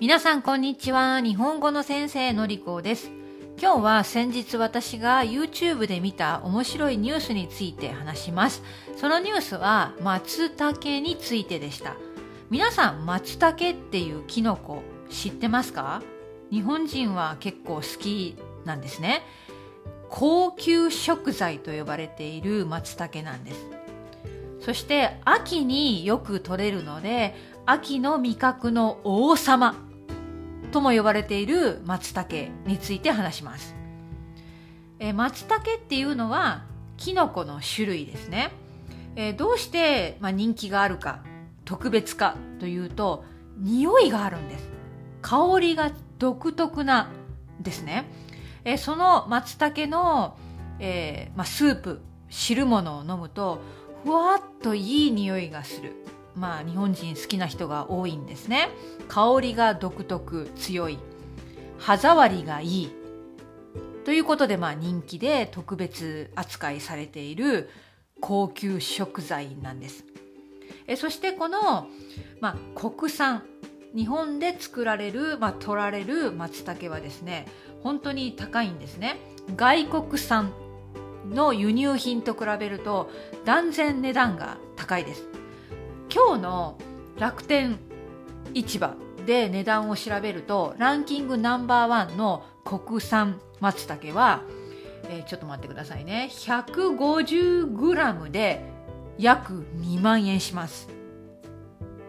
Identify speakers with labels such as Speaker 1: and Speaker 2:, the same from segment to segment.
Speaker 1: 皆さんこんにちは。日本語の先生のりこです。今日は先日私が YouTube で見た面白いニュースについて話します。そのニュースは松茸についてでした。皆さん松茸っていうキノコ知ってますか？日本人は結構好きなんですね。高級食材と呼ばれている松茸なんです。そして秋によく取れるので秋の味覚の王様とも呼ばれている松茸について話します。え松茸っていうのはキノコの種類ですね。えどうして、まあ、人気があるか特別かというと匂いがあるんです。香りが独特なですね。えその松茸の、えー、まあ、スープ汁物を飲むとふわっといい匂いがするまあ日本人好きな人が多いんですね。香りが独特強い。歯触りがいい。ということでまあ人気で特別扱いされている高級食材なんです。えそしてこの、まあ、国産。日本で作られる、まあ、取られる松茸はですね本当に高いんですね。外国産の輸入品と比べると断然値段が高いです。今日の楽天市場で値段を調べるとランキングナンバーワンの国産松茸は、えー、ちょっと待ってくださいね。150g で約2万円します。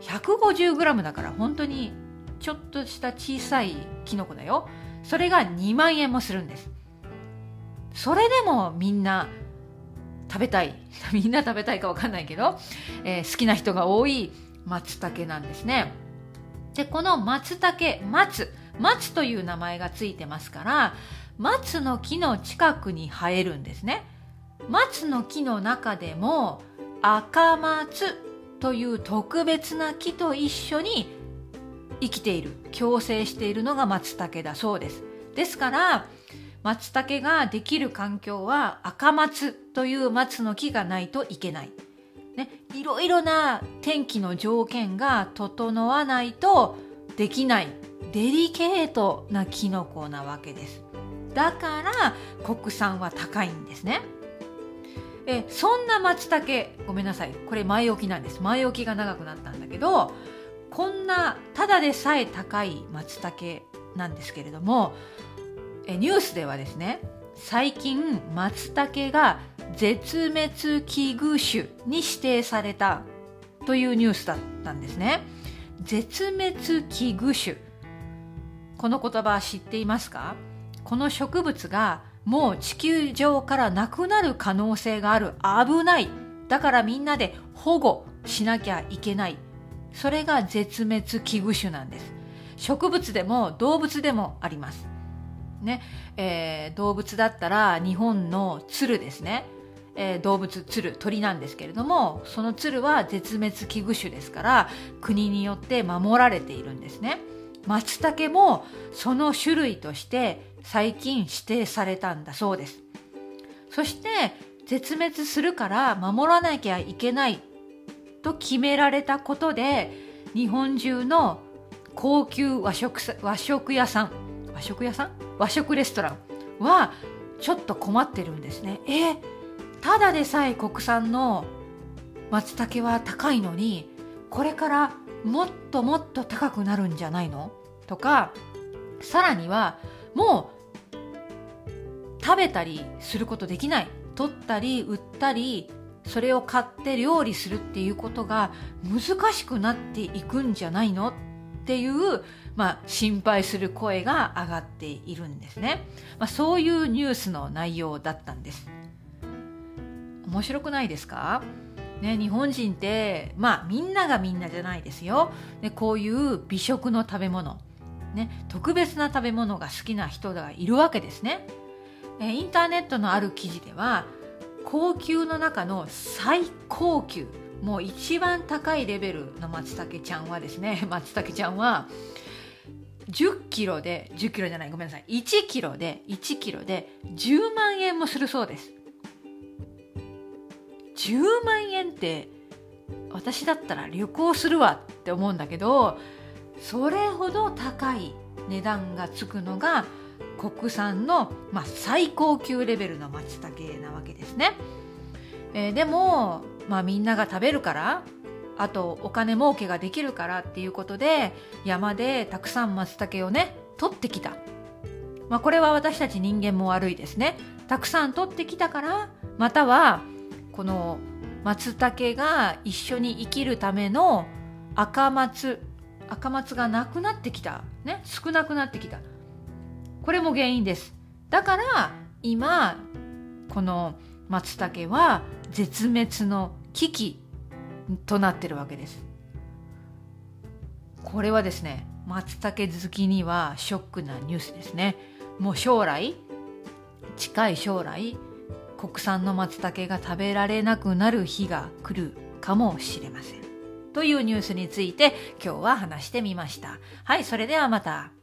Speaker 1: 150g だから本当にちょっとした小さいキノコだよ。それが2万円もするんです。それでもみんな食べたい。みんな食べたいかわかんないけど、えー、好きな人が多い松茸なんですね。でこの松茸松松という名前がついてますから松の木の近くに生えるんですね。松の木の中でも赤松という特別な木と一緒に生きている共生しているのが松茸だそうです。ですから松茸ができる環境は赤松という松の木がないといけない。ね、いろいろな天気の条件が整わないとできないデリケートなキノコなわけです。だから国産は高いんですね。えそんな松茸ごめんなさいこれ前置きなんです前置きが長くなったんだけどこんなただでさえ高い松茸なんですけれどもニュースではですね最近松茸が絶滅危惧種に指定されたというニュースだったんですね。絶滅危惧種。この言葉知っていますか？この植物がもう地球上からなくなる可能性がある。危ない。だからみんなで保護しなきゃいけない。それが絶滅危惧種なんです。植物でも動物でもあります。ねえー、動物だったら日本の鶴ですね、えー、動物鶴鳥なんですけれどもその鶴は絶滅危惧種ですから国によって守られているんですね。松茸もその種類として最近指定されたんだそうです。そして絶滅するから守らなきゃいけないと決められたことで日本中の高級和食和食屋さん和食屋さん？和食レストランはちょっと困ってるんですね。えただでさえ国産の松茸は高いのにこれからもっともっと高くなるんじゃないの？とかさらにはもう食べたりすることできない。取ったり売ったりそれを買って料理するっていうことが難しくなっていくんじゃないの？っていう、まあ、心配する声が上がっているんですね、まあ、そういうニュースの内容だったんです。面白くないですか？ね、日本人ってまあみんながみんなじゃないですよ、ね、こういう美食の食べ物、ね、特別な食べ物が好きな人がいるわけですね。えインターネットのある記事では高級の中の最高級もう一番高いレベルの松茸ちゃんはですね 松茸ちゃんは10キロで10キロじゃないごめんなさい。1キロで1キロで10万円もするそうです。10万円って私だったら旅行するわって思うんだけどそれほど高い値段がつくのが国産の、まあ、最高級レベルの松茸なわけですね、えー、でも、まあ、みんなが食べるからあとお金儲けができるからっていうことで山でたくさん松茸をね取ってきた、まあ、これは私たち人間も悪いですね。たくさん取ってきたからまたはこの松茸が一緒に生きるための赤松赤松がなくなってきた、ね、少なくなってきた。これも原因です。だから今この松茸は絶滅の危機となってるわけです。これはですね松茸好きにはショックなニュースですね。もう将来近い将来国産の松茸が食べられなくなる日が来るかもしれません。というニュースについて今日は話してみました。はいそれではまた。